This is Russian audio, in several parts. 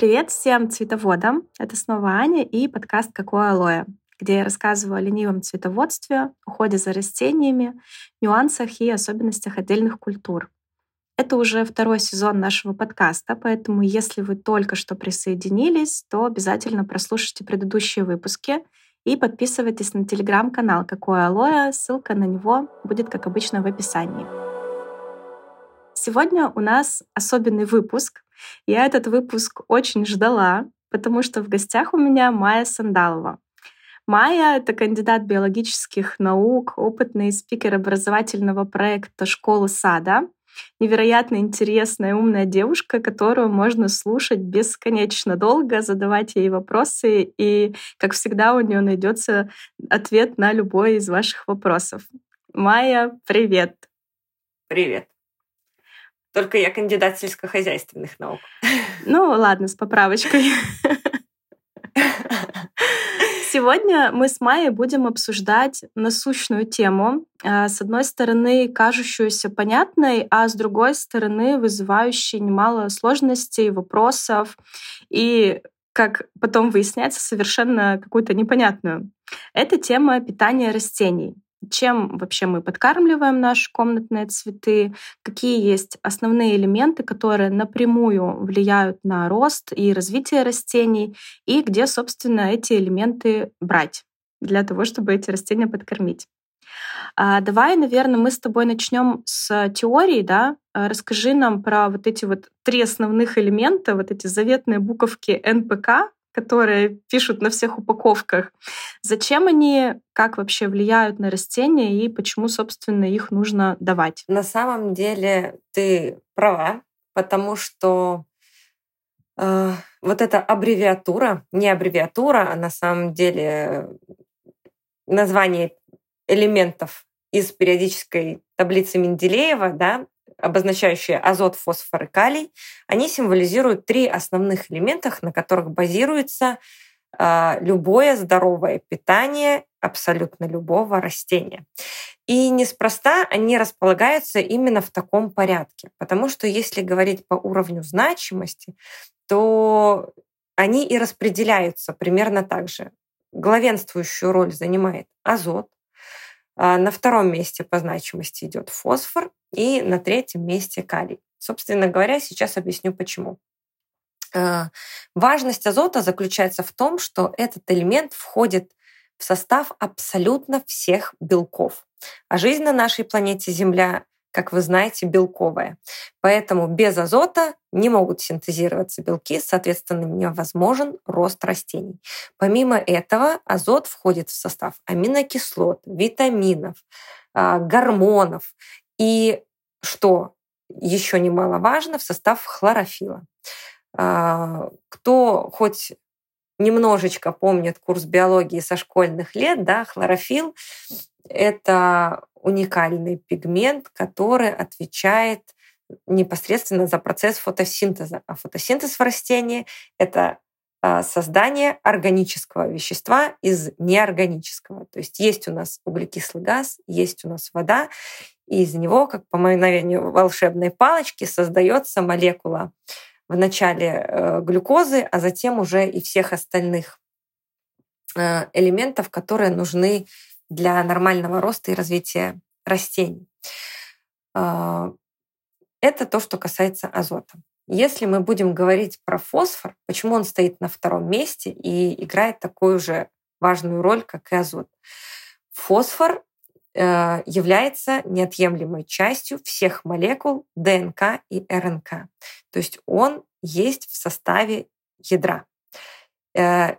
Привет всем цветоводам! Это снова Аня и подкаст «Какое алоэ», где я рассказываю о ленивом цветоводстве, уходе за растениями, нюансах и особенностях отдельных культур. Это уже второй сезон нашего подкаста, поэтому если вы только что присоединились, то обязательно прослушайте предыдущие выпуски и подписывайтесь на телеграм-канал «Какое алоэ». Ссылка на него будет, как обычно, в описании. Сегодня у нас особенный выпуск. Я этот выпуск очень ждала, потому что в гостях у меня Майя Сандалова. Майя — это кандидат биологических наук, опытный спикер образовательного проекта «Школа сада», невероятно интересная, умная девушка, которую можно слушать бесконечно долго, задавать ей вопросы, и, как всегда, у нее найдется ответ на любой из ваших вопросов. Майя, привет! Привет! Только я кандидат сельскохозяйственных наук. Ну, ладно, с поправочкой. Сегодня мы с Майей будем обсуждать насущную тему. Э, с одной стороны, кажущуюся понятной, а с другой стороны, вызывающей немало сложностей, вопросов и, как потом выясняется, совершенно какую-то непонятную. Это тема питания растений чем вообще мы подкармливаем наши комнатные цветы, какие есть основные элементы, которые напрямую влияют на рост и развитие растений, и где, собственно, эти элементы брать для того, чтобы эти растения подкормить. А давай, наверное, мы с тобой начнем с теории, да? А расскажи нам про вот эти вот три основных элемента, вот эти заветные буковки НПК, которые пишут на всех упаковках. Зачем они, как вообще влияют на растения и почему, собственно, их нужно давать? На самом деле ты права, потому что э, вот эта аббревиатура, не аббревиатура, а на самом деле название элементов из периодической таблицы Менделеева, да, обозначающие азот, фосфор и калий, они символизируют три основных элемента, на которых базируется э, любое здоровое питание абсолютно любого растения. И неспроста они располагаются именно в таком порядке, потому что если говорить по уровню значимости, то они и распределяются примерно так же. Главенствующую роль занимает азот, а, на втором месте по значимости идет фосфор и на третьем месте калий. Собственно говоря, сейчас объясню почему. А, важность азота заключается в том, что этот элемент входит в состав абсолютно всех белков. А жизнь на нашей планете Земля как вы знаете, белковая. Поэтому без азота не могут синтезироваться белки, соответственно, невозможен рост растений. Помимо этого, азот входит в состав аминокислот, витаминов, а, гормонов и, что еще немаловажно, в состав хлорофила. А, кто хоть немножечко помнит курс биологии со школьных лет, да, хлорофилл — это уникальный пигмент, который отвечает непосредственно за процесс фотосинтеза. А фотосинтез в растении — это а, создание органического вещества из неорганического. То есть есть у нас углекислый газ, есть у нас вода, и из него, как по мановению волшебной палочки, создается молекула в начале э, глюкозы, а затем уже и всех остальных э, элементов, которые нужны для нормального роста и развития растений. А, это то, что касается азота. Если мы будем говорить про фосфор, почему он стоит на втором месте и играет такую же важную роль, как и азот? Фосфор э, является неотъемлемой частью всех молекул ДНК и РНК. То есть он есть в составе ядра. Э,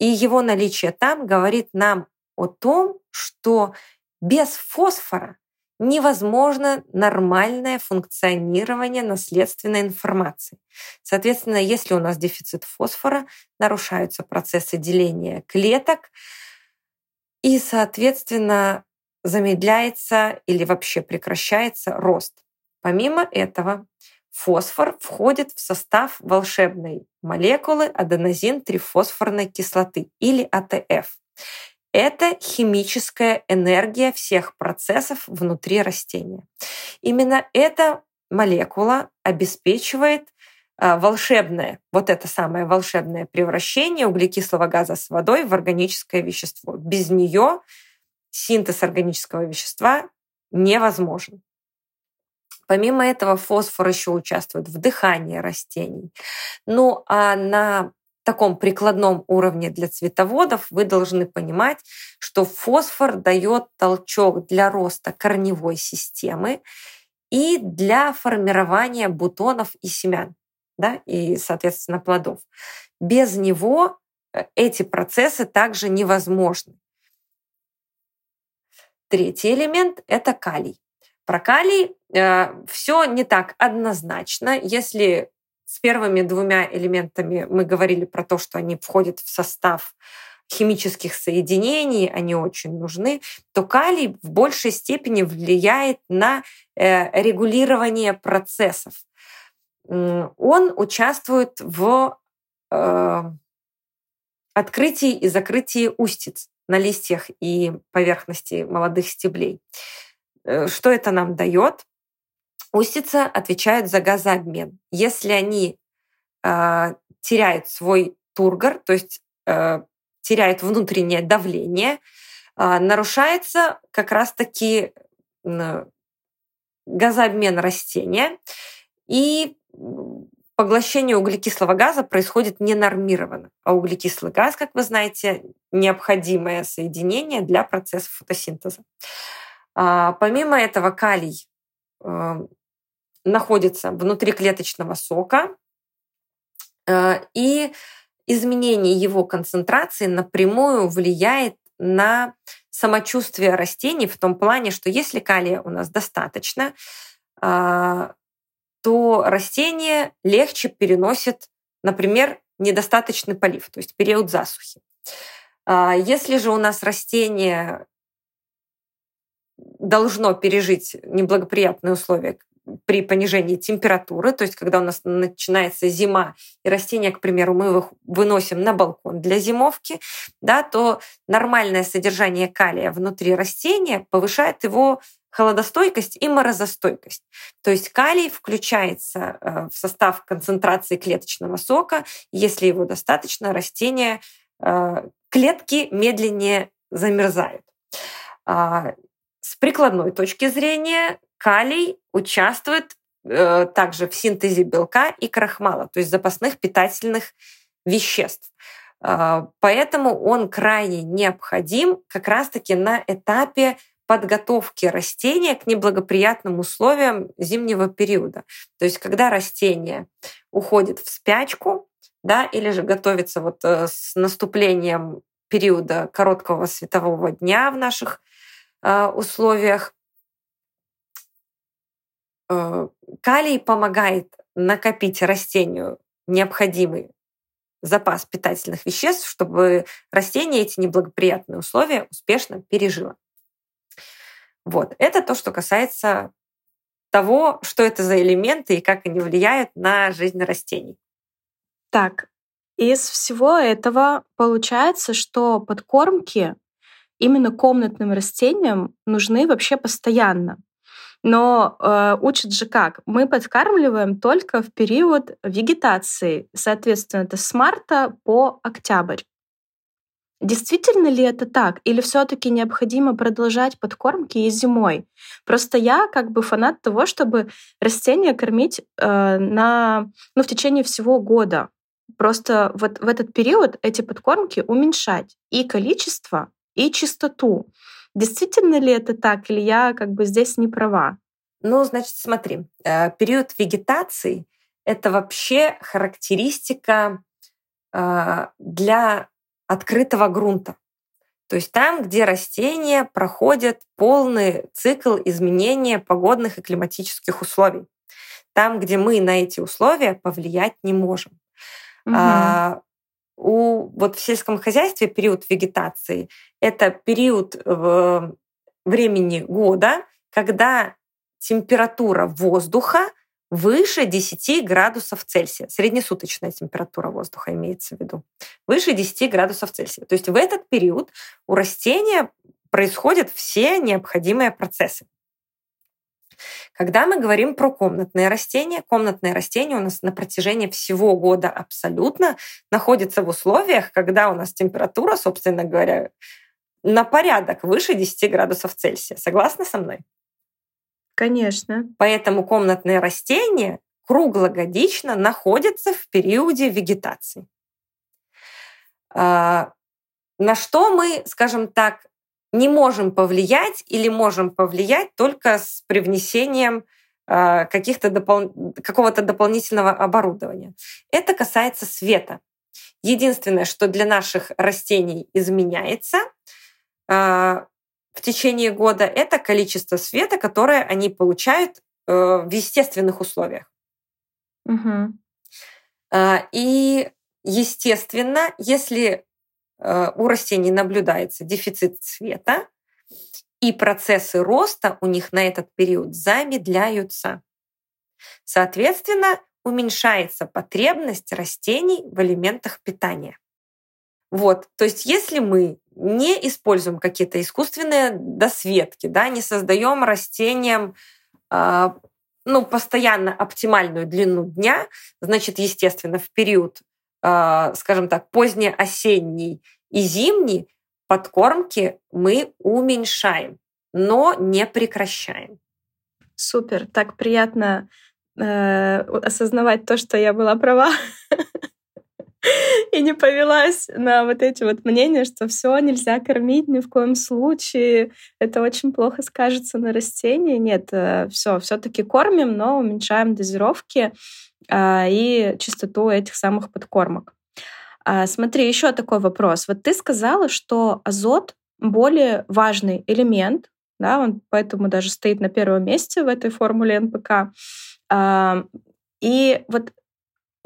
и его наличие там говорит нам о том, что без фосфора невозможно нормальное функционирование наследственной информации. Соответственно, если у нас дефицит фосфора, нарушаются процессы деления клеток, и, соответственно, замедляется или вообще прекращается рост. Помимо этого, фосфор входит в состав волшебной молекулы аденозин-трифосфорной кислоты или АТФ. Это химическая энергия всех процессов внутри растения. Именно эта молекула обеспечивает волшебное, вот это самое волшебное превращение углекислого газа с водой в органическое вещество. Без нее синтез органического вещества невозможен. Помимо этого фосфор еще участвует в дыхании растений. Ну а на таком прикладном уровне для цветоводов вы должны понимать, что фосфор дает толчок для роста корневой системы и для формирования бутонов и семян, да, и, соответственно, плодов. Без него э, эти процессы также невозможны. Третий элемент – это калий. Про калий э, все не так однозначно. Если с первыми двумя элементами мы говорили про то, что они входят в состав химических соединений, они очень нужны, то калий в большей степени влияет на э, регулирование процессов. Он участвует в э, открытии и закрытии устиц на листьях и поверхности молодых стеблей. Э, что это нам дает? Устица отвечают за газообмен. Если они э, теряют свой тургор, то есть э, теряют внутреннее давление, э, нарушается как раз-таки э, газообмен растения, и поглощение углекислого газа происходит ненормированно. А углекислый газ, как вы знаете, необходимое соединение для процесса фотосинтеза. А, помимо этого, калий э, находится внутри клеточного сока, э, и изменение его концентрации напрямую влияет на самочувствие растений в том плане, что если калия у нас достаточно, а, то растение легче переносит, например, недостаточный полив, то есть период засухи. А, если же у нас растение должно пережить неблагоприятные условия при понижении температуры, то есть когда у нас начинается зима, и растения, к примеру, мы их выносим на балкон для зимовки, да, то нормальное содержание калия внутри растения повышает его холодостойкость и морозостойкость. То есть калий включается э, в состав концентрации клеточного сока. Если его достаточно, растения, э, клетки медленнее замерзают. С прикладной точки зрения калий участвует э, также в синтезе белка и крахмала, то есть запасных питательных веществ. А, поэтому он крайне необходим как раз-таки на этапе подготовки растения к неблагоприятным условиям зимнего периода. То есть когда растение уходит в спячку, да, или же готовится вот э, с наступлением периода короткого светового дня в наших э, условиях, э, калий помогает накопить растению необходимый запас питательных веществ, чтобы растение эти неблагоприятные условия успешно пережило. Вот. Это то, что касается того, что это за элементы и как они влияют на жизнь растений. Так, из всего этого получается, что подкормки именно комнатным растениям нужны вообще постоянно. Но э, учат же как? Мы подкармливаем только в период вегетации. Соответственно, это с марта по октябрь. Действительно ли это так? Или все-таки необходимо продолжать подкормки и зимой? Просто я как бы фанат того, чтобы растения кормить э, на, ну, в течение всего года. Просто вот в этот период эти подкормки уменьшать и количество, и чистоту. Действительно ли это так, или я как бы здесь не права? Ну, значит, смотри, э, период вегетации — это вообще характеристика э, для открытого грунта. То есть там, где растения проходят полный цикл изменения погодных и климатических условий. Там, где мы на эти условия повлиять не можем. Угу. А, у, вот в сельском хозяйстве период вегетации – это период в, времени года, когда температура воздуха выше 10 градусов Цельсия. Среднесуточная температура воздуха имеется в виду. Выше 10 градусов Цельсия. То есть в этот период у растения происходят все необходимые процессы. Когда мы говорим про комнатные растения, комнатные растения у нас на протяжении всего года абсолютно находятся в условиях, когда у нас температура, собственно говоря, на порядок выше 10 градусов Цельсия. Согласны со мной? Конечно. Поэтому комнатные растения круглогодично находятся в периоде вегетации. А, на что мы, скажем так, не можем повлиять или можем повлиять только с привнесением а, каких-то допол... какого-то дополнительного оборудования. Это касается света. Единственное, что для наших растений изменяется в течение года, это количество света, которое они получают э, в естественных условиях. Угу. И, естественно, если э, у растений наблюдается дефицит света, и процессы роста у них на этот период замедляются. Соответственно, уменьшается потребность растений в элементах питания. Вот, то есть если мы не используем какие-то искусственные досветки, да, не создаем растениям э, ну, постоянно оптимальную длину дня, значит, естественно, в период, э, скажем так, позднеосенний и зимний подкормки мы уменьшаем, но не прекращаем. Супер, так приятно э, осознавать то, что я была права. и не повелась на вот эти вот мнения, что все нельзя кормить ни в коем случае, это очень плохо скажется на растении. Нет, э, все, все-таки кормим, но уменьшаем дозировки а, и чистоту этих самых подкормок. А, смотри, еще такой вопрос. Вот ты сказала, что азот более важный элемент, да, он поэтому даже стоит на первом месте в этой формуле НПК. И вот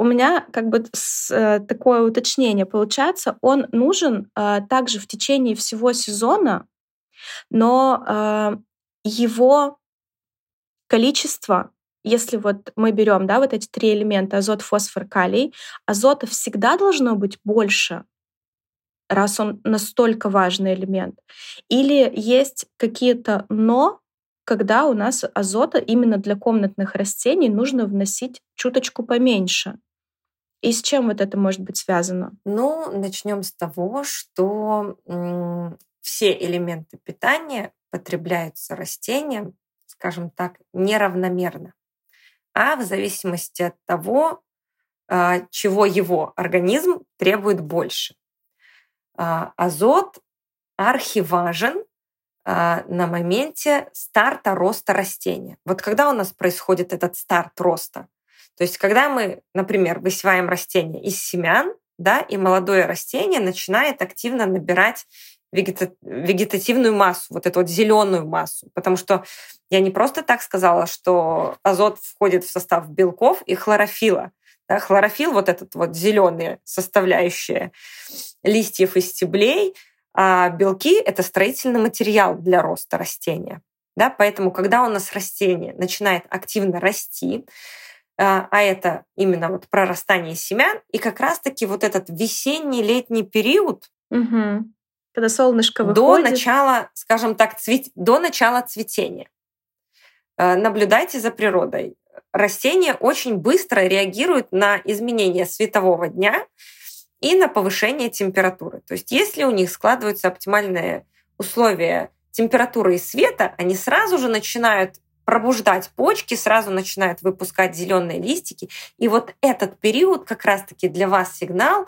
у меня как бы с, э, такое уточнение. Получается, он нужен э, также в течение всего сезона, но э, его количество, если вот мы берем да, вот эти три элемента азот, фосфор, калий, азота всегда должно быть больше, раз он настолько важный элемент. Или есть какие-то но, когда у нас азота именно для комнатных растений нужно вносить чуточку поменьше. И с чем вот это может быть связано? Ну, начнем с того, что все элементы питания потребляются растением, скажем так, неравномерно, а в зависимости от того, а, чего его организм требует больше. А, азот архиважен а, на моменте старта роста растения. Вот когда у нас происходит этот старт роста? То есть, когда мы, например, высеваем растение из семян, да, и молодое растение начинает активно набирать вегета- вегетативную массу, вот эту вот зеленую массу. Потому что я не просто так сказала, что азот входит в состав белков и хлорофила. Да, хлорофилл, вот этот вот зеленые составляющие листьев и стеблей, а белки — это строительный материал для роста растения. Да, поэтому, когда у нас растение начинает активно расти, а, а это именно вот прорастание семян, и как раз-таки вот этот весенний летний период, угу. когда солнышко выходит. До начала, скажем так, цвет... до начала цветения. А, наблюдайте за природой. Растения очень быстро реагируют на изменения светового дня и на повышение температуры. То есть если у них складываются оптимальные условия температуры и света, они сразу же начинают пробуждать почки, сразу начинают выпускать зеленые листики. И вот этот период как раз-таки для вас сигнал,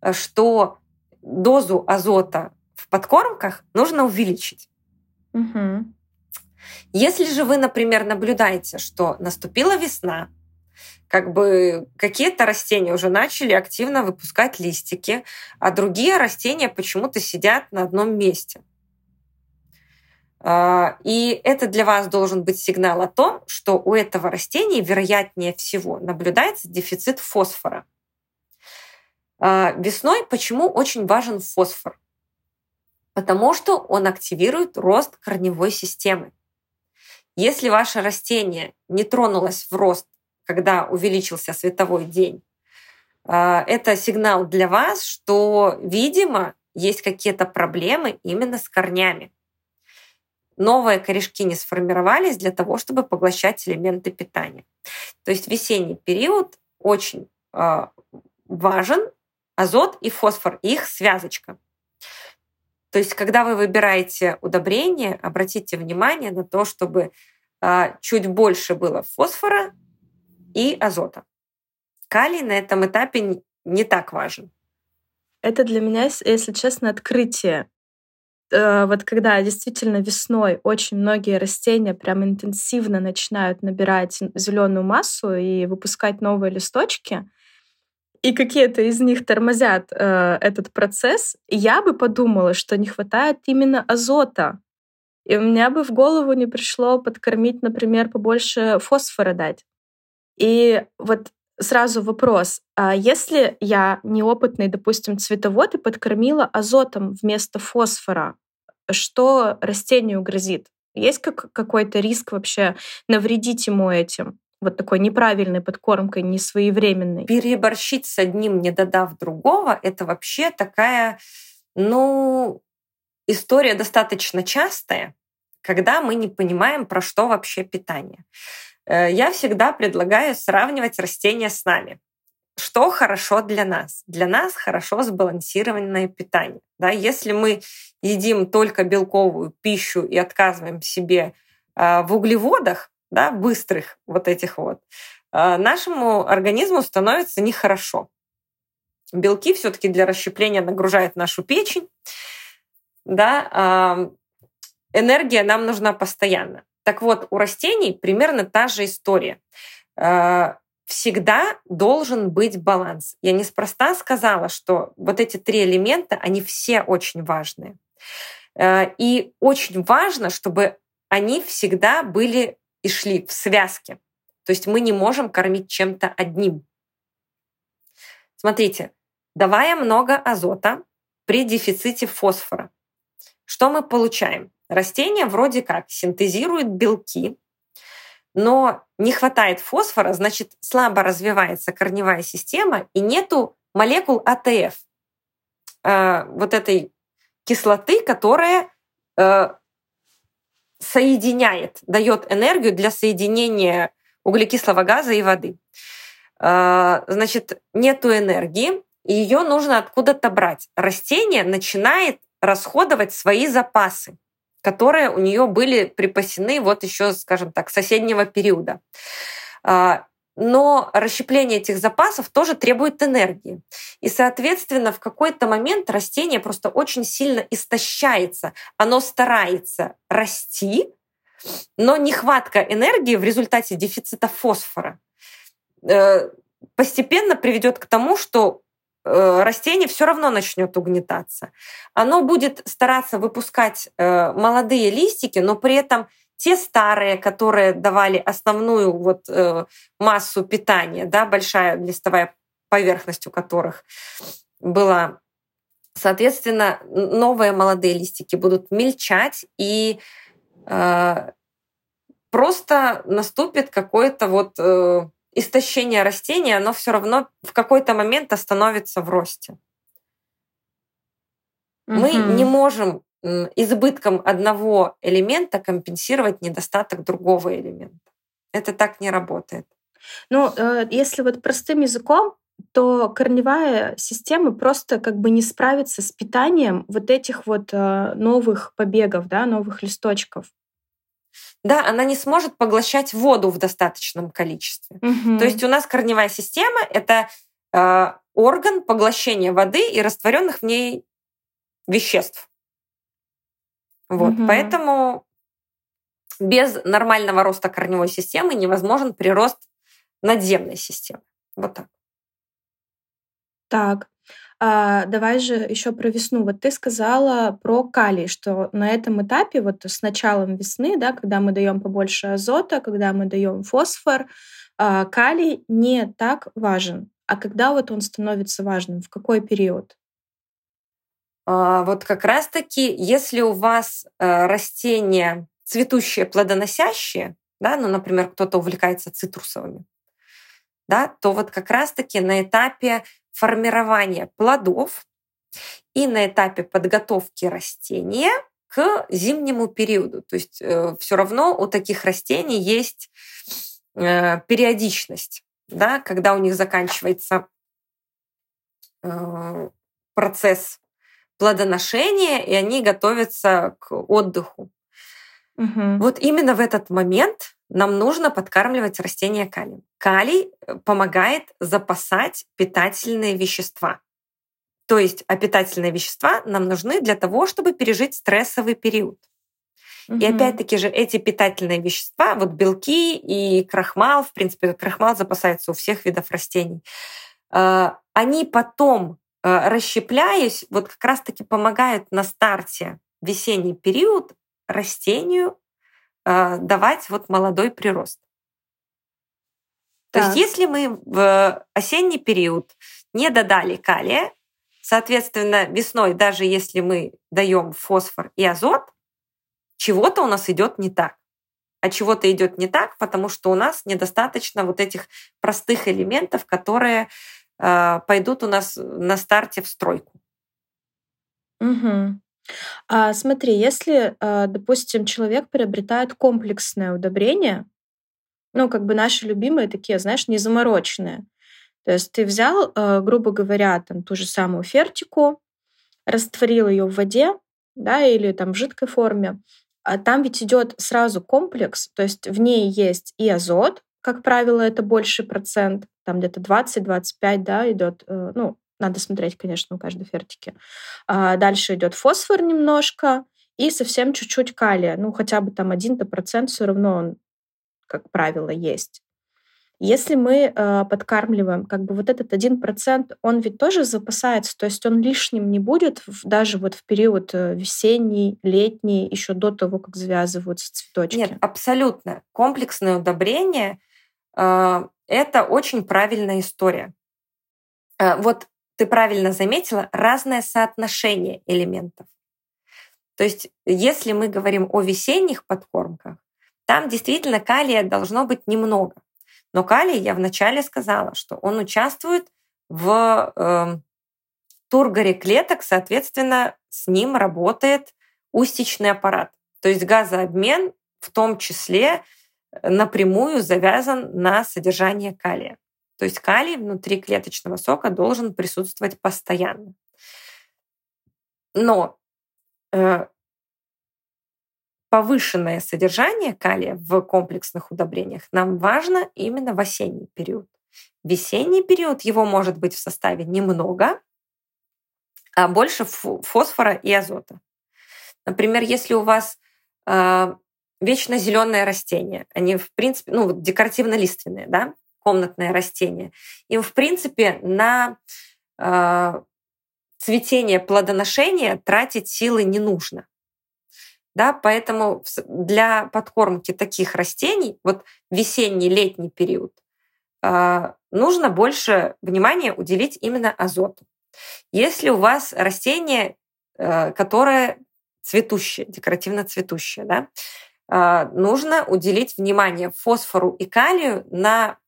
э, что дозу азота в подкормках нужно увеличить. Угу. Если же вы, например, наблюдаете, что наступила весна, как бы какие-то растения уже начали активно выпускать листики, а другие растения почему-то сидят на одном месте – и это для вас должен быть сигнал о том, что у этого растения, вероятнее всего, наблюдается дефицит фосфора. А, весной почему очень важен фосфор? Потому что он активирует рост корневой системы. Если ваше растение не тронулось в рост, когда увеличился световой день, а, это сигнал для вас, что, видимо, есть какие-то проблемы именно с корнями. Новые корешки не сформировались для того, чтобы поглощать элементы питания. То есть весенний период очень э, важен азот и фосфор, их связочка. То есть, когда вы выбираете удобрение, обратите внимание на то, чтобы э, чуть больше было фосфора и азота. Калий на этом этапе не так важен. Это для меня, если честно, открытие. Э, вот когда действительно весной очень многие растения прям интенсивно начинают набирать зеленую массу и выпускать новые листочки, и какие-то из них тормозят э, этот процесс, я бы подумала, что не хватает именно азота. И у меня бы в голову не пришло подкормить, например, побольше фосфора дать. И вот сразу вопрос. А если я неопытный, допустим, цветовод и подкормила азотом вместо фосфора, что растению грозит? Есть как, какой-то риск вообще навредить ему этим? Вот такой неправильной подкормкой, несвоевременной. Переборщить с одним, не додав другого, это вообще такая, ну, история достаточно частая, когда мы не понимаем, про что вообще питание. Э, я всегда предлагаю сравнивать растения с нами. Что хорошо для нас? Для нас хорошо сбалансированное питание. Да? Если мы едим только белковую пищу и отказываем себе э, в углеводах, да, быстрых вот этих вот, э, нашему организму становится нехорошо. Белки все-таки для расщепления нагружают нашу печень. Да, энергия нам нужна постоянно. Так вот, у растений примерно та же история. Всегда должен быть баланс. Я неспроста сказала, что вот эти три элемента, они все очень важные. Э, и очень важно, чтобы они всегда были и шли в связке. То есть мы не можем кормить чем-то одним. Смотрите, давая много азота при дефиците фосфора, что мы получаем? Растение вроде как синтезирует белки, но не хватает фосфора, значит, слабо развивается корневая система и нету молекул АТФ, э, вот этой кислоты, которая э, соединяет, дает энергию для соединения углекислого газа и воды. Э, значит, нету энергии, и ее нужно откуда-то брать. Растение начинает расходовать свои запасы которые у нее были припасены вот еще, скажем так, соседнего периода. Но расщепление этих запасов тоже требует энергии. И, соответственно, в какой-то момент растение просто очень сильно истощается. Оно старается расти, но нехватка энергии в результате дефицита фосфора э, постепенно приведет к тому, что Э, растение все равно начнет угнетаться. Оно будет стараться выпускать э, молодые листики, но при этом те старые, которые давали основную вот э, массу питания, да, большая листовая поверхность у которых была, соответственно, новые молодые листики будут мельчать и просто наступит какой-то вот истощение растения, оно все равно в какой-то момент остановится в росте. Угу. Мы не можем избытком одного элемента компенсировать недостаток другого элемента. Это так не работает. Ну, э, если вот простым языком, то корневая система просто как бы не справится с питанием вот этих вот э, новых побегов, да, новых листочков да, она не сможет поглощать воду в достаточном количестве. Угу. То есть у нас корневая система это э, орган поглощения воды и растворенных в ней веществ. Вот, угу. поэтому без нормального роста корневой системы невозможен прирост надземной системы. Вот так. Так. А, давай же еще про весну. Вот ты сказала про калий, что на этом этапе, вот с началом весны, да, когда мы даем побольше азота, когда мы даем фосфор, а, калий не так важен. А когда вот он становится важным? В какой период? А, вот как раз-таки, если у вас э, растения цветущие, плодоносящие, да, ну, например, кто-то увлекается цитрусовыми, да, то вот как раз-таки на этапе формирования плодов и на этапе подготовки растения к зимнему периоду. То есть э, все равно у таких растений есть э, периодичность, да, когда у них заканчивается э, процесс плодоношения, и они готовятся к отдыху. Угу. Вот именно в этот момент нам нужно подкармливать растения калием. Калий э, помогает запасать питательные вещества. То есть, а питательные вещества нам нужны для того, чтобы пережить стрессовый период. Угу. И опять-таки же эти питательные вещества, вот белки и крахмал, в принципе, крахмал запасается у всех видов растений, э, они потом, расщепляясь, вот как раз-таки помогают на старте весенний период растению э, давать вот молодой прирост. То есть если мы в осенний период не додали калия, соответственно, весной, даже если мы даем фосфор и азот, чего-то у нас идет не так. А чего-то идет не так, потому что у нас недостаточно вот этих простых элементов, которые э, пойдут у нас на старте в стройку. Угу. А, смотри, если, э, допустим, человек приобретает комплексное удобрение, ну, как бы наши любимые такие, знаешь, незамороченные. То есть ты взял, э, грубо говоря, там ту же самую фертику, растворил ее в воде, да, или там в жидкой форме, а там ведь идет сразу комплекс, то есть в ней есть и азот, как правило, это больше процент, там где-то 20-25, да, идет, э, ну, надо смотреть, конечно, у каждой фертики. А дальше идет фосфор немножко и совсем чуть-чуть калия. Ну, хотя бы там один-то процент все равно он, как правило, есть. Если мы э, подкармливаем, как бы вот этот один процент, он ведь тоже запасается, то есть он лишним не будет в, даже вот в период э, весенний, летний, еще до того, как завязываются цветочки. Нет, абсолютно. Комплексное удобрение это очень правильная история. Э, вот ты правильно заметила, разное соотношение элементов. То есть, если мы говорим о весенних подкормках, там действительно калия должно быть немного. Но калий, я вначале сказала, что он участвует в э, тургоре клеток, соответственно, с ним работает устичный аппарат. То есть газообмен в том числе напрямую завязан на содержание калия. То есть калий внутри клеточного сока должен присутствовать постоянно. Но э, повышенное содержание калия в комплексных удобрениях нам важно именно в осенний период. В весенний период его может быть в составе немного, а больше фосфора и азота. Например, если у вас э, вечно зеленое растение, они в принципе, ну, декоративно-лиственные, да, комнатное растение, им в принципе на э, цветение, плодоношение тратить силы не нужно. Да, поэтому для подкормки таких растений, вот весенний, летний период, а, нужно больше внимания уделить именно азоту. Если у вас растение, э, которое цветущее, декоративно цветущее, да, нужно уделить внимание фосфору и калию на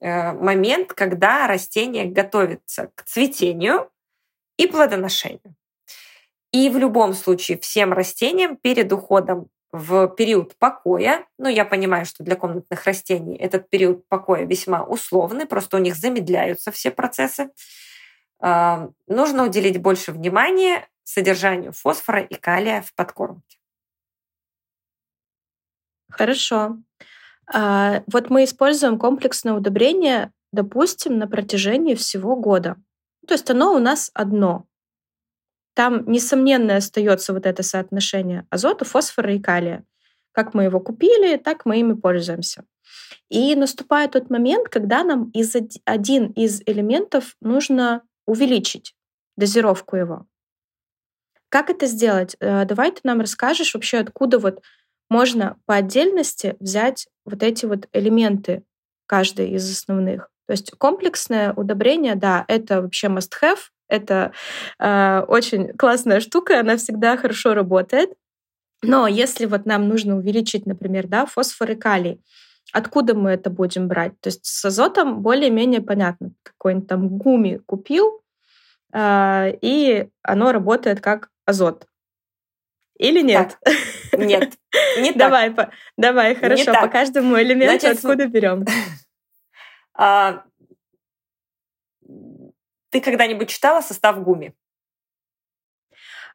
э, момент, когда растение готовится к цветению и плодоношению. И в любом случае всем растениям перед уходом в период покоя, ну я понимаю, что для комнатных растений этот период покоя весьма условный, просто у них замедляются все процессы, а, нужно уделить больше внимания содержанию фосфора и калия в подкормке. Хорошо. А, вот мы используем комплексное удобрение, допустим, на протяжении всего года. То есть оно у нас одно там, несомненно, остается вот это соотношение азота, фосфора и калия. Как мы его купили, так мы ими пользуемся. И наступает тот момент, когда нам из один из элементов нужно увеличить дозировку его. Как это сделать? Э, давай ты нам расскажешь вообще, откуда вот можно по отдельности взять вот эти вот элементы, каждый из основных. То есть комплексное удобрение, да, это вообще must-have, это э, очень классная штука, она всегда хорошо работает. Но если вот нам нужно увеличить, например, да, фосфор и калий, откуда мы это будем брать? То есть с азотом более-менее понятно. Какой-нибудь там гуми купил, э, и оно работает как азот. или нет? Так. Нет. Не давай, по, давай, хорошо. По каждому элементу Значит, откуда берем? А, ты когда-нибудь читала состав гуми?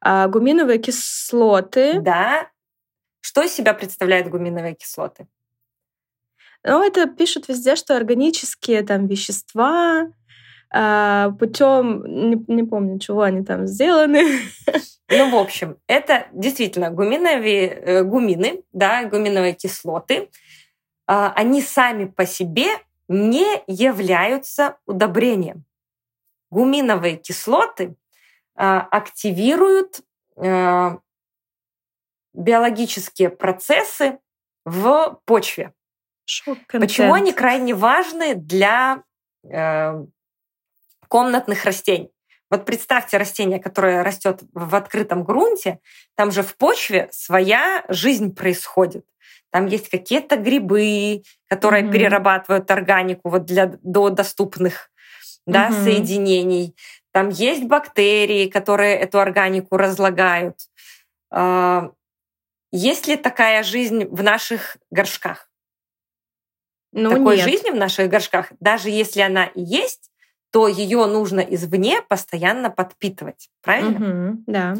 А, гуминовые кислоты. Да. Что из себя представляют гуминовые кислоты? Ну, это пишут везде, что органические там вещества, путем, не, не помню, чего они там сделаны. Ну, в общем, это действительно гуминовые, э, гумины, да, гуминовые кислоты. А, они сами по себе не являются удобрением. Гуминовые кислоты а, активируют а, биологические процессы в почве. Почему они крайне важны для э, комнатных растений? Вот представьте растение, которое растет в открытом грунте, там же в почве своя жизнь происходит. Там есть какие-то грибы, которые mm-hmm. перерабатывают органику вот для до доступных да, mm-hmm. соединений. Там есть бактерии, которые эту органику разлагают. А, есть ли такая жизнь в наших горшках? Ну, Такой нет. жизни в наших горшках, даже если она и есть, то ее нужно извне постоянно подпитывать, правильно? Угу, да.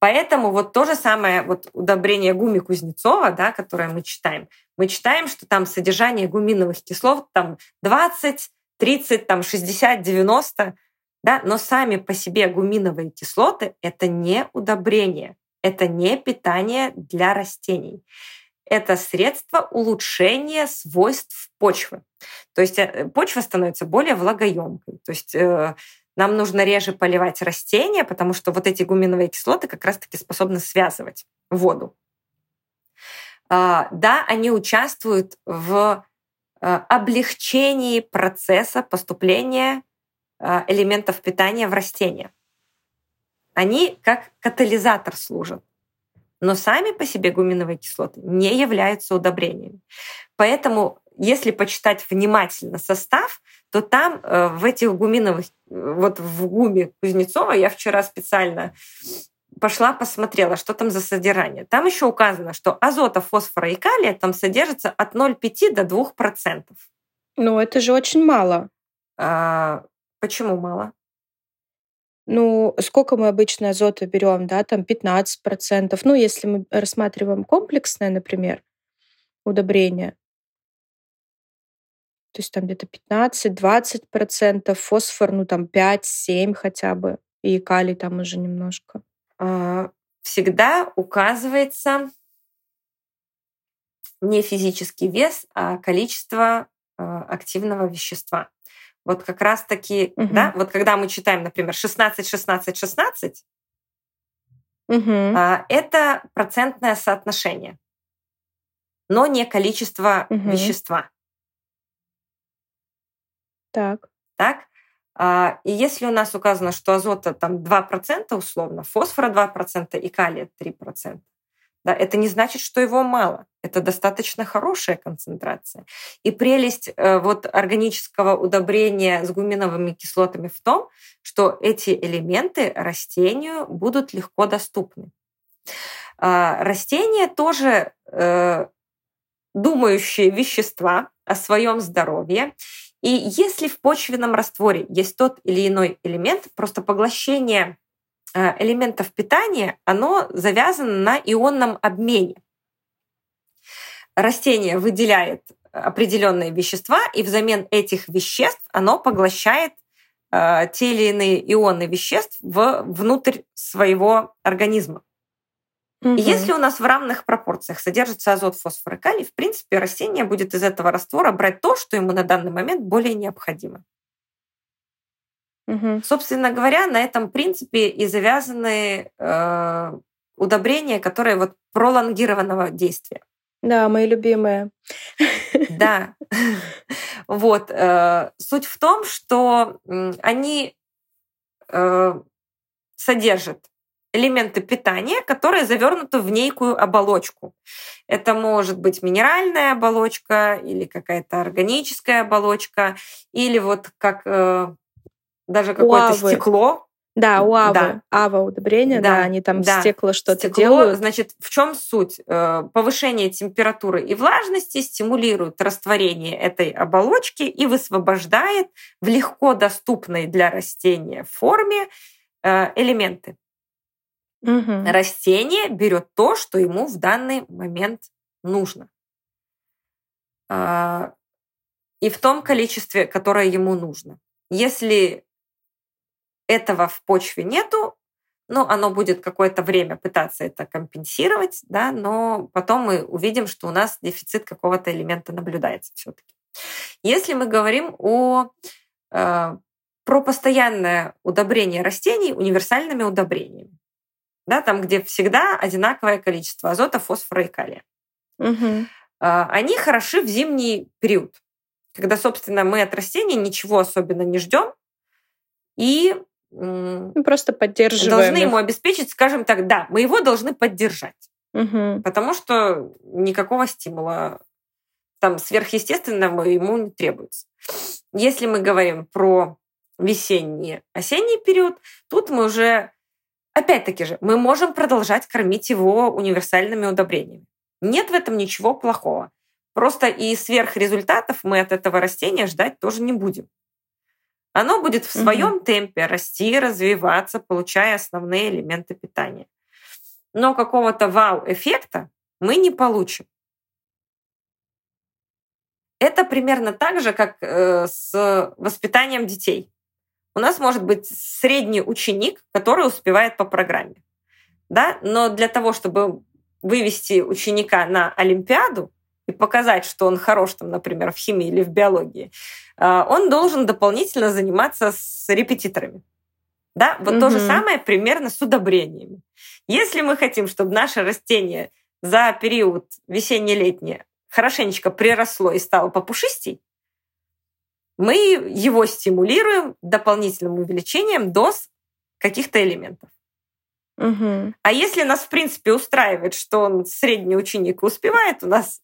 Поэтому вот то же самое вот удобрение гуми Кузнецова, да, которое мы читаем, мы читаем, что там содержание гуминовых кислот там 20, 30, там 60, 90, да, но сами по себе гуминовые кислоты — это не удобрение, это не питание для растений. Это средство улучшения свойств почвы. То есть э, почва становится более влагоемкой. То есть э, нам нужно реже поливать растения, потому что вот эти гуминовые кислоты как раз-таки способны связывать воду. А, да, они участвуют в э, облегчении процесса поступления элементов питания в растения. Они как катализатор служат. Но сами по себе гуминовые кислоты не являются удобрениями. Поэтому, если почитать внимательно состав, то там э, в этих гуминовых, вот в гуме Кузнецова, я вчера специально пошла посмотрела, что там за содержание. Там еще указано, что азота, фосфора и калия там содержится от 0,5 до 2%. Ну, это же очень мало. А, почему мало? Ну, сколько мы обычно азота берем, да, там 15%. Ну, если мы рассматриваем комплексное, например, удобрение, то есть там где-то 15-20%, фосфор, ну там 5-7 хотя бы, и калий там уже немножко. А, всегда указывается не физический вес, а количество а, активного вещества. Вот как раз-таки, угу. да, вот когда мы читаем, например, 16, 16, 16, угу. это процентное соотношение, но не количество угу. вещества. Так. Так? А, и если у нас указано, что азота там 2% условно, фосфора 2% и калия 3%, да, это не значит, что его мало. Это достаточно хорошая концентрация. И прелесть э, вот органического удобрения с гуминовыми кислотами в том, что эти элементы растению будут легко доступны. А, растения тоже э, думающие вещества о своем здоровье. И если в почвенном растворе есть тот или иной элемент, просто поглощение э, элементов питания, оно завязано на ионном обмене. Растение выделяет определенные вещества, и взамен этих веществ оно поглощает э, те или иные ионы веществ в, внутрь своего организма. Угу. Если у нас в равных пропорциях содержится азот, фосфор и калий, в принципе, растение будет из этого раствора брать то, что ему на данный момент более необходимо. Угу. Собственно говоря, на этом принципе и завязаны э, удобрения, которые вот пролонгированного действия. Да, мои любимые. Да. Вот. Э, суть в том, что они э, содержат элементы питания, которые завернуты в некую оболочку. Это может быть минеральная оболочка или какая-то органическая оболочка, или вот как э, даже какое-то стекло. Да, у Авы. Да. Ава удобрения, да, да они там да. стекло что-то делают. Значит, в чем суть? Э, повышение температуры и влажности стимулирует растворение этой оболочки и высвобождает в легко доступной для растения форме э, элементы. Угу. Растение берет то, что ему в данный момент нужно. А, и в том количестве, которое ему нужно. Если этого в почве нету, ну, оно будет какое-то время пытаться это компенсировать, да, но потом мы увидим, что у нас дефицит какого-то элемента наблюдается все-таки. Если мы говорим о, э, про постоянное удобрение растений универсальными удобрениями, да, там, где всегда одинаковое количество азота, фосфора и калия, угу. э, они хороши в зимний период, когда, собственно, мы от растений ничего особенно не ждем, и мы просто поддерживаем. Должны их. ему обеспечить, скажем так, да, мы его должны поддержать. Угу. Потому что никакого стимула там сверхъестественного ему не требуется. Если мы говорим про весенний, осенний период, тут мы уже, опять-таки же, мы можем продолжать кормить его универсальными удобрениями. Нет в этом ничего плохого. Просто и сверхрезультатов мы от этого растения ждать тоже не будем. Оно будет в своем угу. темпе расти, развиваться, получая основные элементы питания. Но какого-то вау-эффекта мы не получим. Это примерно так же, как э, с воспитанием детей. У нас может быть средний ученик, который успевает по программе. Да? Но для того, чтобы вывести ученика на Олимпиаду, и показать, что он хорош, там, например, в химии или в биологии, а, он должен дополнительно заниматься с репетиторами. Да, вот угу. то же самое примерно с удобрениями. Если мы хотим, чтобы наше растение за период весенне-летний хорошенечко приросло и стало попушистей, мы его стимулируем дополнительным увеличением доз каких-то элементов. Угу. А если нас, в принципе, устраивает, что он средний ученик успевает, у нас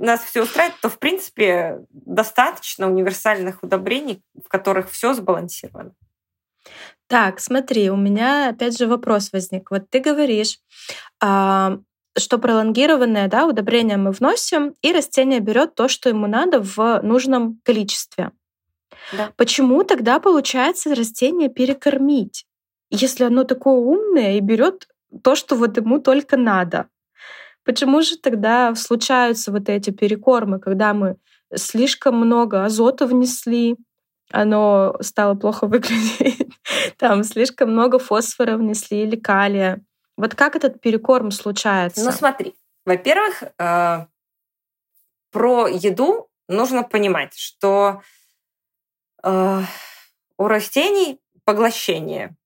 нас все устраивает, то, в принципе, достаточно универсальных удобрений, в которых все сбалансировано. Так, смотри, у меня опять же вопрос возник. Вот ты говоришь, а, что пролонгированное да, удобрение мы вносим, и растение берет то, что ему надо в нужном количестве. Да. Почему тогда получается растение перекормить, если оно такое умное и берет то, что вот ему только надо? Почему же тогда случаются вот эти перекормы, когда мы слишком много азота внесли, оно стало плохо выглядеть, там слишком много фосфора внесли или калия. Вот как этот перекорм случается? Ну смотри, во-первых, э, про еду нужно понимать, что э, у растений поглощение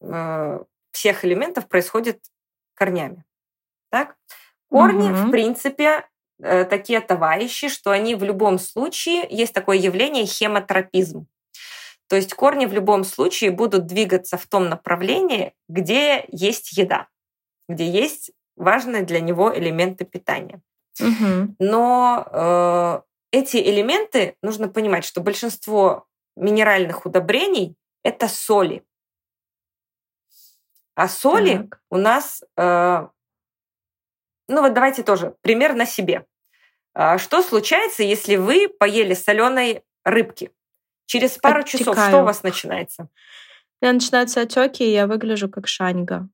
э, всех элементов происходит корнями. Так? Корни, угу. в принципе, э, такие товарищи, что они в любом случае, есть такое явление хемотропизм. То есть корни в любом случае будут двигаться в том направлении, где есть еда, где есть важные для него элементы питания. Угу. Но э, эти элементы нужно понимать, что большинство минеральных удобрений это соли. А соли так. у нас э, ну вот давайте тоже пример на себе. А, что случается, если вы поели соленой рыбки? Через пару Оттекаю. часов что у вас начинается? У меня начинаются отеки, и я выгляжу как шаньга.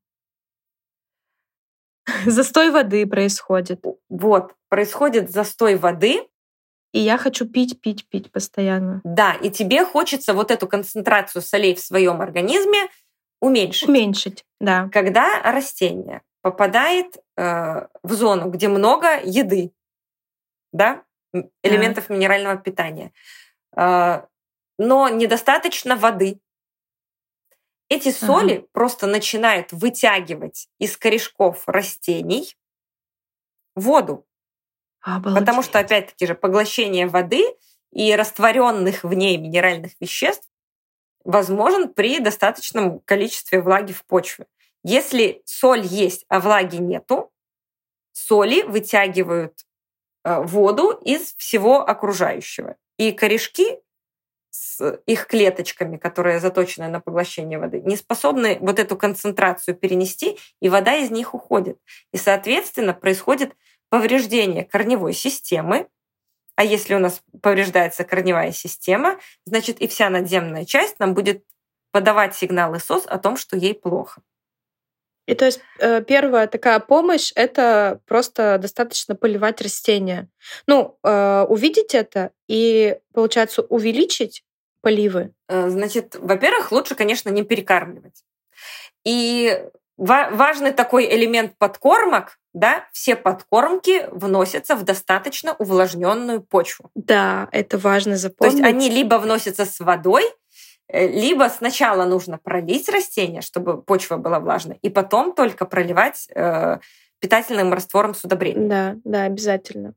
Застой воды происходит. Вот, происходит застой воды. И я хочу пить, пить, пить постоянно. Да, и тебе хочется вот эту концентрацию солей в своем организме уменьшить. Уменьшить, да. Когда растение попадает э, в зону, где много еды, да, элементов да. минерального питания, э, но недостаточно воды. Эти соли ага. просто начинают вытягивать из корешков растений воду. Обалдеть. Потому что, опять-таки же, поглощение воды и растворенных в ней минеральных веществ возможен при достаточном количестве влаги в почве. Если соль есть, а влаги нету, соли вытягивают э, воду из всего окружающего. И корешки с их клеточками, которые заточены на поглощение воды, не способны вот эту концентрацию перенести, и вода из них уходит. И, соответственно, происходит повреждение корневой системы, а если у нас повреждается корневая система, значит и вся надземная часть нам будет подавать сигналы СОС о том, что ей плохо. И то есть э, первая такая помощь — это просто достаточно поливать растения. Ну, э, увидеть это и, получается, увеличить поливы. Э, значит, во-первых, лучше, конечно, не перекармливать. И важный такой элемент подкормок, да, все подкормки вносятся в достаточно увлажненную почву. Да, это важно запомнить. То есть они либо вносятся с водой, либо сначала нужно пролить растение, чтобы почва была влажной, и потом только проливать э, питательным раствором с удобрением. Да, да, обязательно.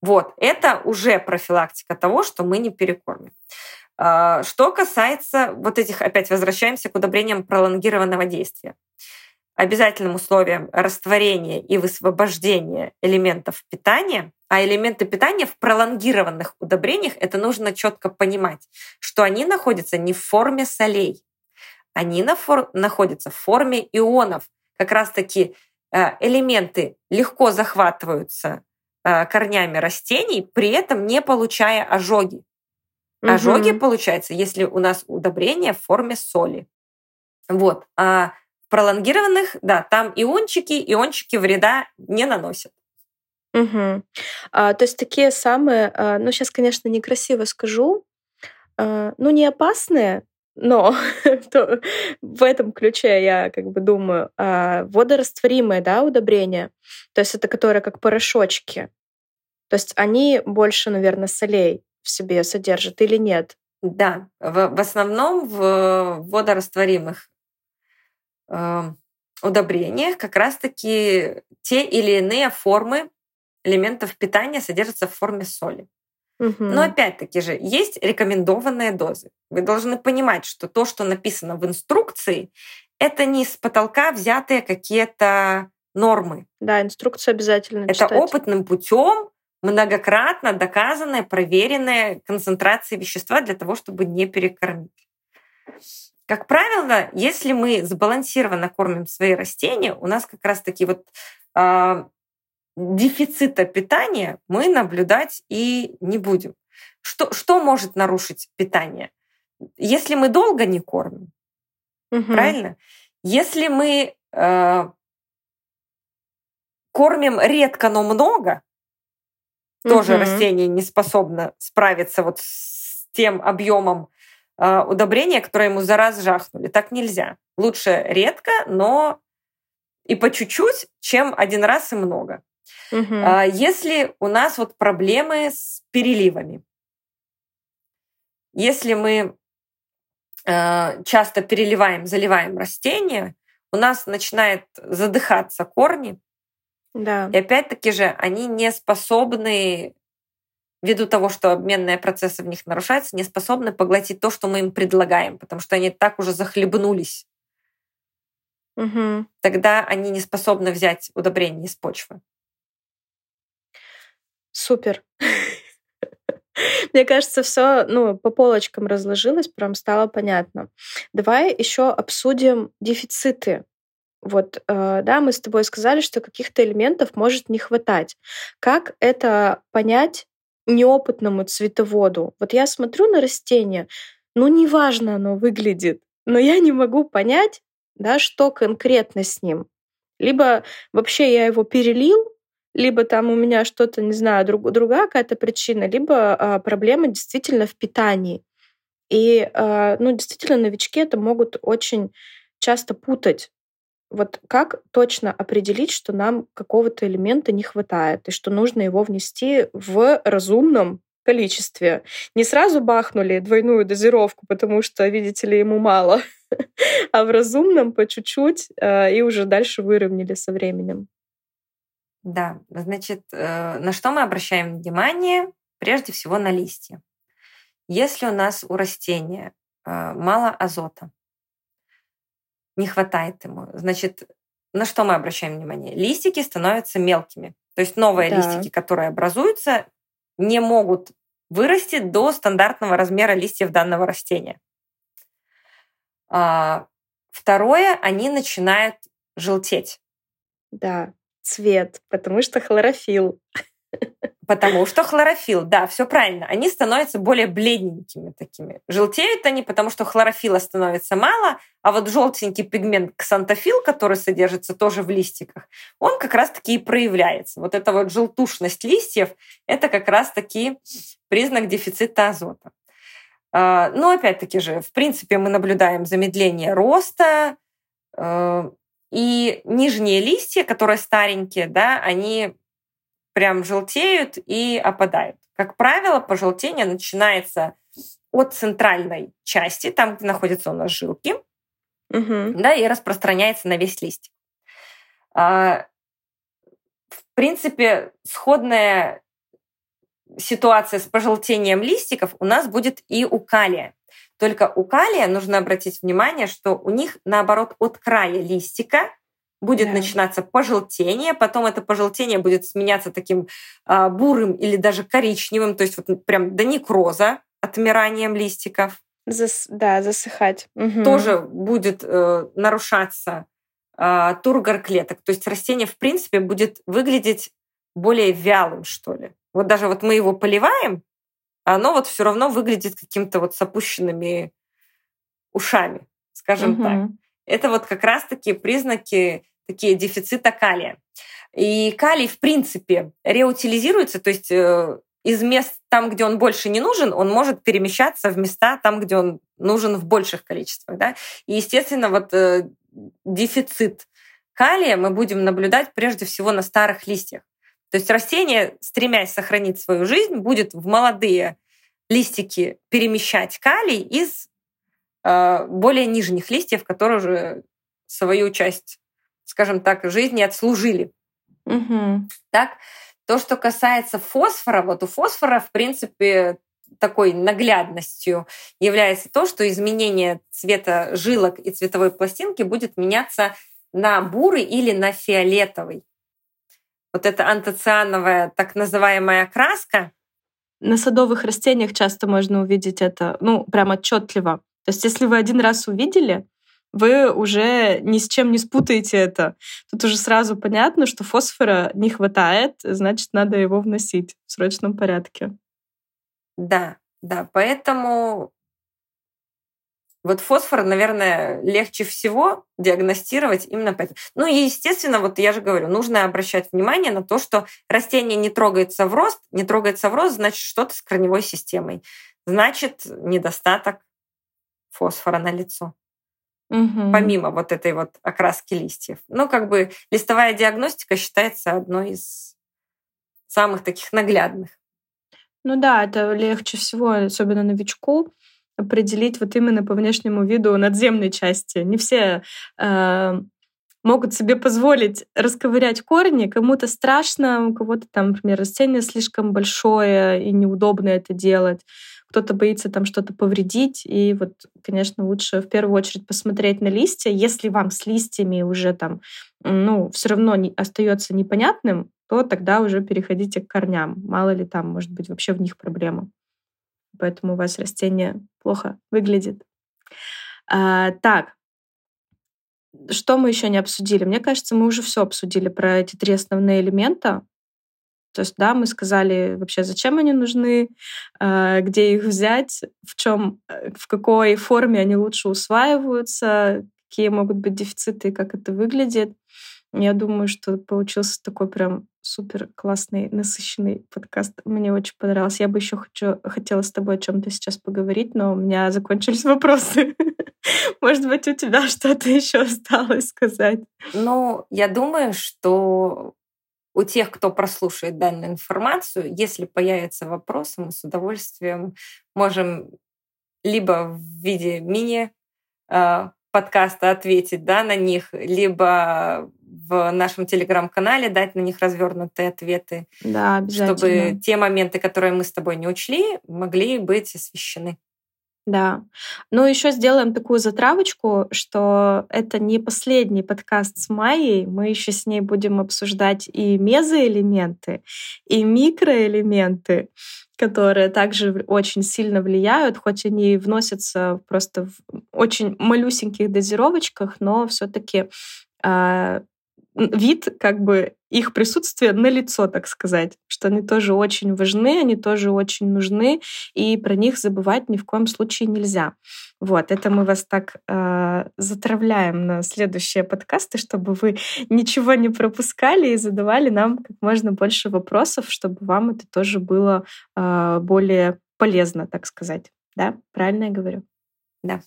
Вот, это уже профилактика того, что мы не перекормим. Э, что касается вот этих, опять возвращаемся к удобрениям пролонгированного действия обязательным условием растворения и высвобождения элементов питания, а элементы питания в пролонгированных удобрениях, это нужно четко понимать, что они находятся не в форме солей, они на фор- находятся в форме ионов. Как раз-таки э, элементы легко захватываются э, корнями растений, при этом не получая ожоги. Угу. Ожоги получаются, если у нас удобрение в форме соли. Вот. А пролонгированных, да, там иончики, иончики вреда не наносят. Угу. А, то есть такие самые, а, ну сейчас, конечно, некрасиво скажу, а, ну не опасные, но то, в этом ключе я как бы думаю, а, водорастворимые, да, удобрения, то есть это которые как порошочки, то есть они больше, наверное, солей в себе содержат или нет? Да, в, в основном в водорастворимых удобрениях как раз-таки те или иные формы элементов питания содержатся в форме соли. Угу. Но опять-таки же есть рекомендованные дозы. Вы должны понимать, что то, что написано в инструкции, это не с потолка взятые какие-то нормы. Да, инструкцию обязательно Это читать. опытным путем многократно доказанная, проверенная концентрация вещества для того, чтобы не перекормить. Как правило, если мы сбалансированно кормим свои растения, у нас как раз-таки вот э, дефицита питания мы наблюдать и не будем. Что, что может нарушить питание? Если мы долго не кормим, угу. правильно? Если мы э, кормим редко, но много, угу. тоже растение не способно справиться вот с тем объемом а, удобрения, которые ему за раз жахнули. Так нельзя. Лучше редко, но и по чуть-чуть, чем один раз и много. Угу. Если у нас вот проблемы с переливами, если мы а, часто переливаем, заливаем растения, у нас начинает задыхаться корни. Да. И опять-таки же они не способны ввиду того, что обменные процессы в них нарушаются, не способны поглотить то, что мы им предлагаем, потому что они так уже захлебнулись. Угу. Тогда они не способны взять удобрение из почвы. Супер. Мне кажется, все ну, по полочкам разложилось, прям стало понятно. Давай еще обсудим дефициты. Вот, э, да, мы с тобой сказали, что каких-то элементов может не хватать. Как это понять неопытному цветоводу. Вот я смотрю на растение, ну, неважно оно выглядит, но я не могу понять, да, что конкретно с ним. Либо вообще я его перелил, либо там у меня что-то, не знаю, друг, другая какая-то причина, либо а, проблема действительно в питании. И, а, ну, действительно, новички это могут очень часто путать. Вот как точно определить, что нам какого-то элемента не хватает и что нужно его внести в разумном количестве. Не сразу бахнули двойную дозировку, потому что, видите ли, ему мало, а в разумном по чуть-чуть э, и уже дальше выровняли со временем. Да, значит, э, на что мы обращаем внимание? Прежде всего на листья. Если у нас у растения э, мало азота, не хватает ему. Значит, на что мы обращаем внимание? Листики становятся мелкими. То есть новые да. листики, которые образуются, не могут вырасти до стандартного размера листьев данного растения. А, второе, они начинают желтеть. Да, цвет, потому что хлорофилл. Потому что хлорофилл, да, все правильно. Они становятся более бледненькими такими. Желтеют они, потому что хлорофилла становится мало, а вот желтенький пигмент ксантофил, который содержится тоже в листиках, он как раз-таки и проявляется. Вот эта вот желтушность листьев – это как раз-таки признак дефицита азота. А, но опять-таки же, в принципе, мы наблюдаем замедление роста, э, и нижние листья, которые старенькие, да, они прям желтеют и опадают. Как правило, пожелтение начинается от центральной части, там, где находятся у нас жилки, угу. да, и распространяется на весь листик. А, в принципе, сходная ситуация с пожелтением листиков у нас будет и у калия. Только у калия нужно обратить внимание, что у них, наоборот, от края листика будет да. начинаться пожелтение, потом это пожелтение будет сменяться таким а, бурым или даже коричневым, то есть вот прям до некроза, отмиранием листиков. Зас, да, засыхать. Угу. Тоже будет э, нарушаться э, тургор клеток. То есть растение, в принципе, будет выглядеть более вялым, что ли. Вот даже вот мы его поливаем, оно вот все равно выглядит каким-то вот с опущенными ушами, скажем угу. так. Это вот как раз-таки признаки такие дефицита калия. И калий, в принципе, реутилизируется, то есть э, из мест там, где он больше не нужен, он может перемещаться в места там, где он нужен в больших количествах. Да? И, естественно, вот э, дефицит калия мы будем наблюдать прежде всего на старых листьях. То есть растение, стремясь сохранить свою жизнь, будет в молодые листики перемещать калий из более нижних листьев, которые уже свою часть скажем так, жизни отслужили. Угу. Так, то, что касается фосфора, вот у фосфора, в принципе, такой наглядностью является то, что изменение цвета жилок и цветовой пластинки будет меняться на бурый или на фиолетовый. Вот эта антоциановая так называемая краска. На садовых растениях часто можно увидеть это, ну, прям отчетливо. То есть, если вы один раз увидели, вы уже ни с чем не спутаете это. Тут уже сразу понятно, что фосфора не хватает, значит, надо его вносить в срочном порядке. Да, да, поэтому вот фосфор, наверное, легче всего диагностировать именно поэтому. Ну и, естественно, вот я же говорю, нужно обращать внимание на то, что растение не трогается в рост, не трогается в рост, значит, что-то с корневой системой. Значит, недостаток фосфора на лицо угу. помимо вот этой вот окраски листьев. Ну, как бы листовая диагностика считается одной из самых таких наглядных. Ну да, это легче всего, особенно новичку, определить вот именно по внешнему виду надземной части. Не все э, могут себе позволить расковырять корни. Кому-то страшно, у кого-то там, например, растение слишком большое и неудобно это делать кто-то боится там что-то повредить. И вот, конечно, лучше в первую очередь посмотреть на листья. Если вам с листьями уже там, ну, все равно не, остается непонятным, то тогда уже переходите к корням. Мало ли там, может быть, вообще в них проблема. Поэтому у вас растение плохо выглядит. А, так, что мы еще не обсудили? Мне кажется, мы уже все обсудили про эти три основные элемента. То есть, да, мы сказали вообще, зачем они нужны, э, где их взять, в чем, э, в какой форме они лучше усваиваются, какие могут быть дефициты и как это выглядит. Я думаю, что получился такой прям супер классный, насыщенный подкаст. Мне очень понравился. Я бы еще хочу, хотела с тобой о чем-то сейчас поговорить, но у меня закончились вопросы. Может быть, у тебя что-то еще осталось сказать? Ну, я думаю, что у тех, кто прослушает данную информацию, если появятся вопросы, мы с удовольствием можем либо в виде мини а, подкаста ответить да, на них, либо в нашем телеграм-канале дать на них развернутые ответы, да, чтобы те моменты, которые мы с тобой не учли, могли быть освещены. Да. Ну, еще сделаем такую затравочку, что это не последний подкаст с Майей. Мы еще с ней будем обсуждать и мезоэлементы, и микроэлементы, которые также очень сильно влияют, хоть они вносятся просто в очень малюсеньких дозировочках, но все-таки а, вид как бы их присутствие на лицо, так сказать, что они тоже очень важны, они тоже очень нужны, и про них забывать ни в коем случае нельзя. Вот, это мы вас так э, затравляем на следующие подкасты, чтобы вы ничего не пропускали и задавали нам как можно больше вопросов, чтобы вам это тоже было э, более полезно, так сказать. Да, правильно я говорю? Да.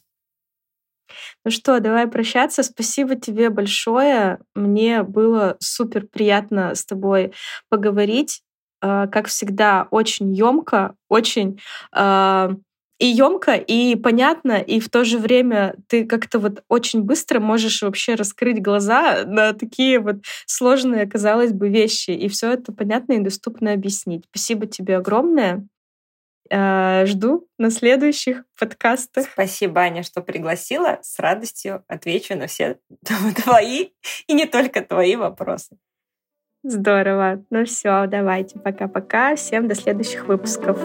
Ну что, давай прощаться. Спасибо тебе большое. Мне было супер приятно с тобой поговорить. А, как всегда, очень емко, очень а, и емко, и понятно, и в то же время ты как-то вот очень быстро можешь вообще раскрыть глаза на такие вот сложные, казалось бы, вещи. И все это понятно и доступно объяснить. Спасибо тебе огромное. Э, жду на следующих подкастах. Спасибо, Аня, что пригласила. С радостью отвечу на все твои и не только твои вопросы. Здорово. Ну все, давайте. Пока-пока. Всем до следующих выпусков.